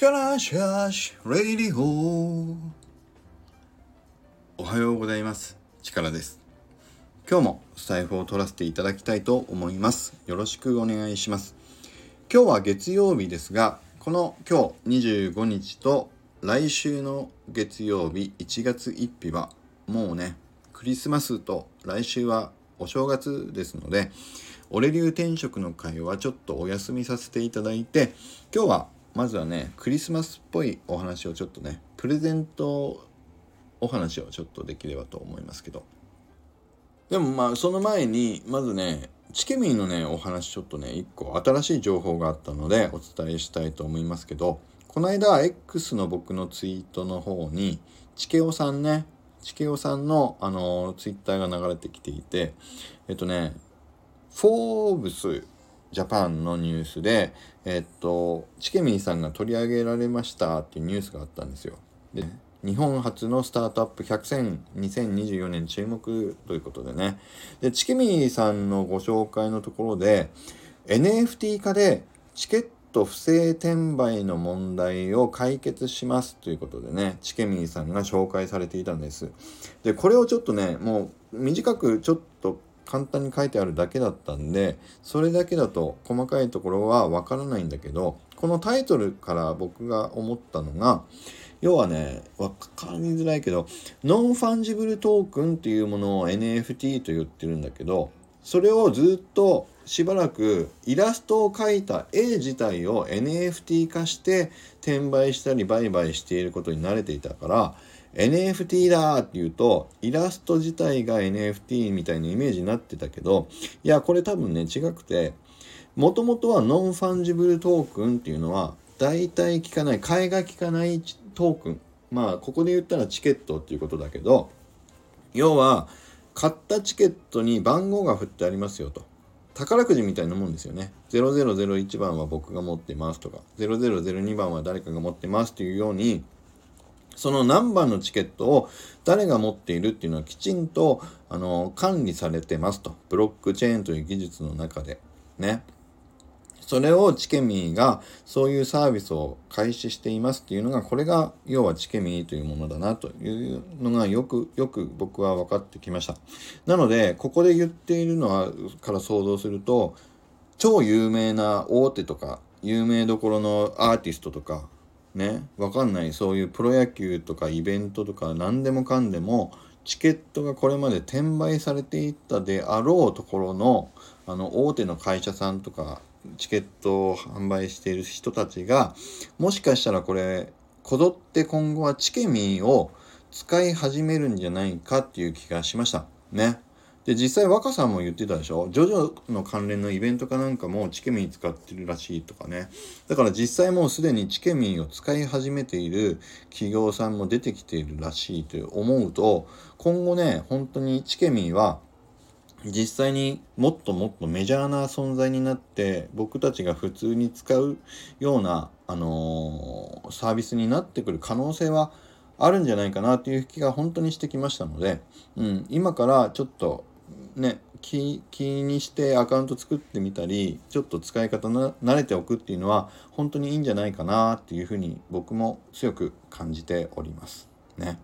力シャーシレイディオおはようございます。力です。今日もスタイフを取らせていただきたいと思います。よろしくお願いします。今日は月曜日ですがこの今日25日と来週の月曜日1月1日はもうねクリスマスと来週はお正月ですので俺流転職の会はちょっとお休みさせていただいて今日はまずはねクリスマスっぽいお話をちょっとねプレゼントお話をちょっとできればと思いますけど。でもまあその前にまずねチケミーのねお話ちょっとね1個新しい情報があったのでお伝えしたいと思いますけどこの間 X の僕のツイートの方にチケオさんねチケオさんのあのツイッターが流れてきていてえっとねフォーブスジャパンのニュースで、えっと、チケミーさんが取り上げられましたっていうニュースがあったんですよ。で、日本初のスタートアップ100選2024年注目ということでね。で、チケミーさんのご紹介のところで、NFT 化でチケット不正転売の問題を解決しますということでね、チケミーさんが紹介されていたんです。で、これをちょっとね、もう短くちょっと簡単に書いてあるだけだったんでそれだけだと細かいところはわからないんだけどこのタイトルから僕が思ったのが要はね分かりづらいけどノンファンジブルトークンっていうものを NFT と言ってるんだけどそれをずっとしばらくイラストを描いた絵自体を NFT 化して転売したり売買していることに慣れていたから NFT だって言うと、イラスト自体が NFT みたいなイメージになってたけど、いや、これ多分ね、違くて、もともとはノンファンジブルトークンっていうのは、代替利かない、替えが利かないトークン。まあ、ここで言ったらチケットっていうことだけど、要は、買ったチケットに番号が振ってありますよと。宝くじみたいなもんですよね。0001番は僕が持ってますとか、0002番は誰かが持ってますというように、その何番のチケットを誰が持っているっていうのはきちんとあの管理されてますと。ブロックチェーンという技術の中で。ね。それをチケミーがそういうサービスを開始していますっていうのが、これが要はチケミーというものだなというのがよく、よく僕は分かってきました。なので、ここで言っているのは、から想像すると、超有名な大手とか、有名どころのアーティストとか、ねわかんないそういうプロ野球とかイベントとか何でもかんでもチケットがこれまで転売されていったであろうところのあの大手の会社さんとかチケットを販売している人たちがもしかしたらこれこぞって今後はチケミーを使い始めるんじゃないかっていう気がしましたね。で、実際若さんも言ってたでしょ？ジョジョの関連のイベントかなんかもチケミー使ってるらしいとかね。だから実際もうすでにチケミーを使い始めている企業さんも出てきているらしいと思うと、今後ね、本当にチケミーは実際にもっともっとメジャーな存在になって僕たちが普通に使うような、あのー、サービスになってくる可能性はあるんじゃないかなっていう気が本当にしてきましたので、うん、今からちょっとね気にしてアカウント作ってみたりちょっと使い方な慣れておくっていうのは本当にいいんじゃないかなっていうふうに僕も強く感じております。ね。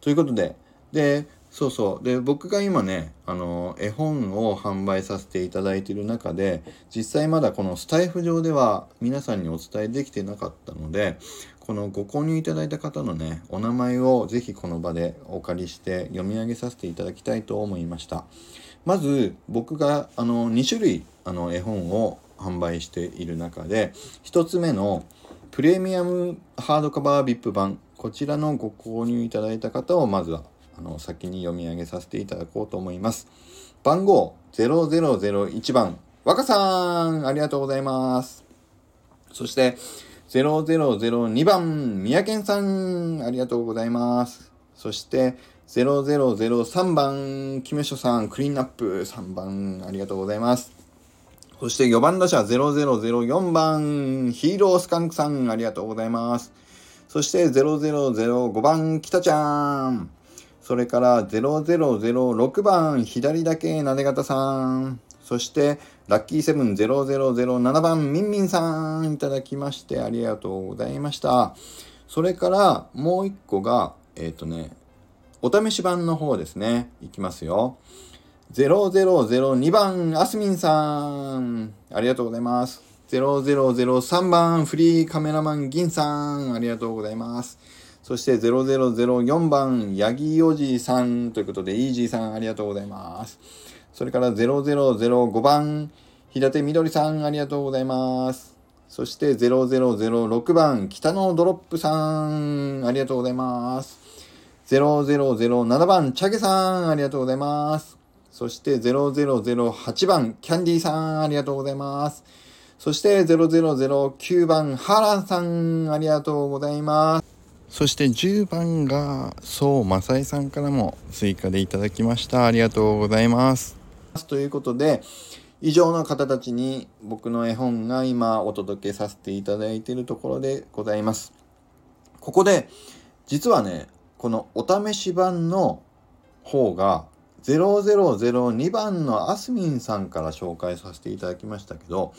ということででそうそうで僕が今ねあの絵本を販売させていただいている中で実際まだこのスタイフ上では皆さんにお伝えできてなかったのでこのご購入いただいた方のねお名前をぜひこの場でお借りして読み上げさせていただきたいと思いました。まず僕があの2種類あの絵本を販売している中で1つ目のプレミアムハードカバー VIP 版こちらのご購入いただいた方をまずはあの先に読み上げさせていただこうと思います。番号0001番若さんありがとうございます。そして0002番三宅さんありがとうございます。そして0003番、キメショさん、クリーンアップ3番、ありがとうございます。そして4番打者0004番、ヒーロースカンクさん、ありがとうございます。そして0005番、北ちゃん。それから0006番、左だけなで方さん。そしてラッキーセブン0007番みんみんさんいただきましてありがとうございましたそれからもう一個がえっ、ー、とねお試し版の方ですね。いきますよ。0002番あすみんさん。ありがとうございます。0003番フリーカメラマン銀さん。ありがとうございます。そして0004番ヤギおじさん。ということでイージーさんありがとうございます。それから0005番平手みどりさん。ありがとうございます。そして0006番北のドロップさん。ありがとうございます。0007番チャゲさんありがとうございます。そして0008番キャンディーさんありがとうございます。そして0009番ハランさんありがとうございます。そして10番がそうマサイさんからも追加でいただきました。ありがとうございます。ということで以上の方たちに僕の絵本が今お届けさせていただいているところでございます。ここで実はねこのお試し版の方が0002番のあすみんさんから紹介させていただきましたけど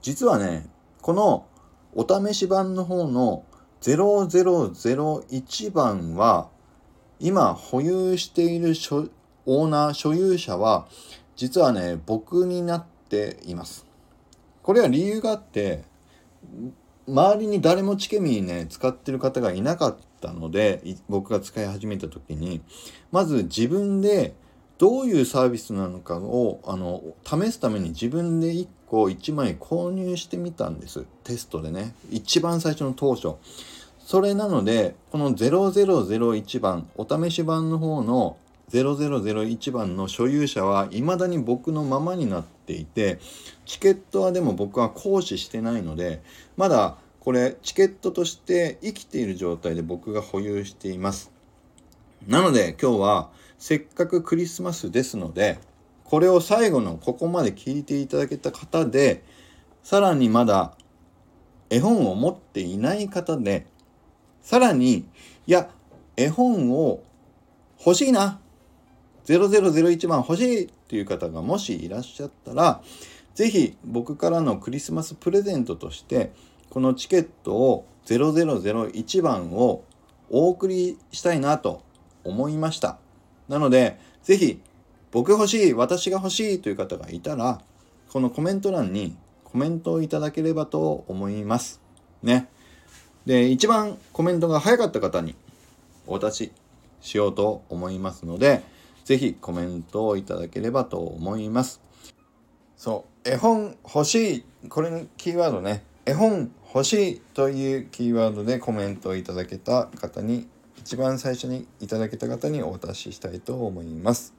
実はね、このお試し版の方の0001番は、今保有しているオーナー、所有者は、実はね、僕になっています。これは理由があって、周りに誰もチケミーね、使ってる方がいなかっったので、僕が使い始めた時に、まず自分でどういうサービスなのかをあの試すために自分で1個1枚購入してみたんです。テストでね。一番最初の当初。それなのでこの0001番お試し版の方の0001番の所有者は未だに僕のままになっていてチケットはでも僕は行使してないのでまだこれチケットとして生きている状態で僕が保有しています。なので今日はせっかくクリスマスですのでこれを最後のここまで聞いていただけた方でさらにまだ絵本を持っていない方でさらにいや絵本を欲しいな0001番欲しいっていう方がもしいらっしゃったら是非僕からのクリスマスプレゼントとしてこのチケットを0001番をお送りしたいなと思いました。なので、ぜひ、僕欲しい、私が欲しいという方がいたら、このコメント欄にコメントをいただければと思います。ね。で、一番コメントが早かった方にお渡ししようと思いますので、ぜひコメントをいただければと思います。そう、絵本欲しい、これのキーワードね、絵本欲しいというキーワードでコメントをいただけた方に一番最初にいただけた方にお渡ししたいと思います。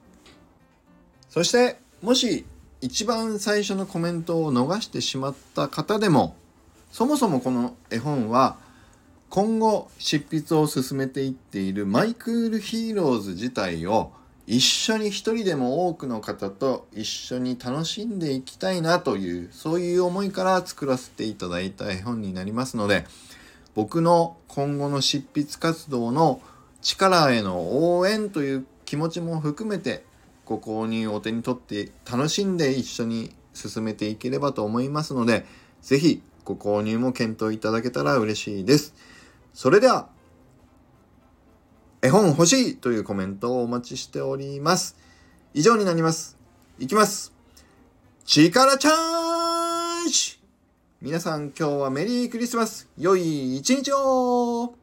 そしてもし一番最初のコメントを逃してしまった方でもそもそもこの絵本は今後執筆を進めていっているマイクールヒーローズ自体を一緒に一人でも多くの方と一緒に楽しんでいきたいなというそういう思いから作らせていただいた絵本になりますので僕の今後の執筆活動の力への応援という気持ちも含めてご購入お手に取って楽しんで一緒に進めていければと思いますので是非ご購入も検討いただけたら嬉しいです。それでは絵本欲しいというコメントをお待ちしております。以上になります。いきます。力チャージ皆さん今日はメリークリスマス良い一日を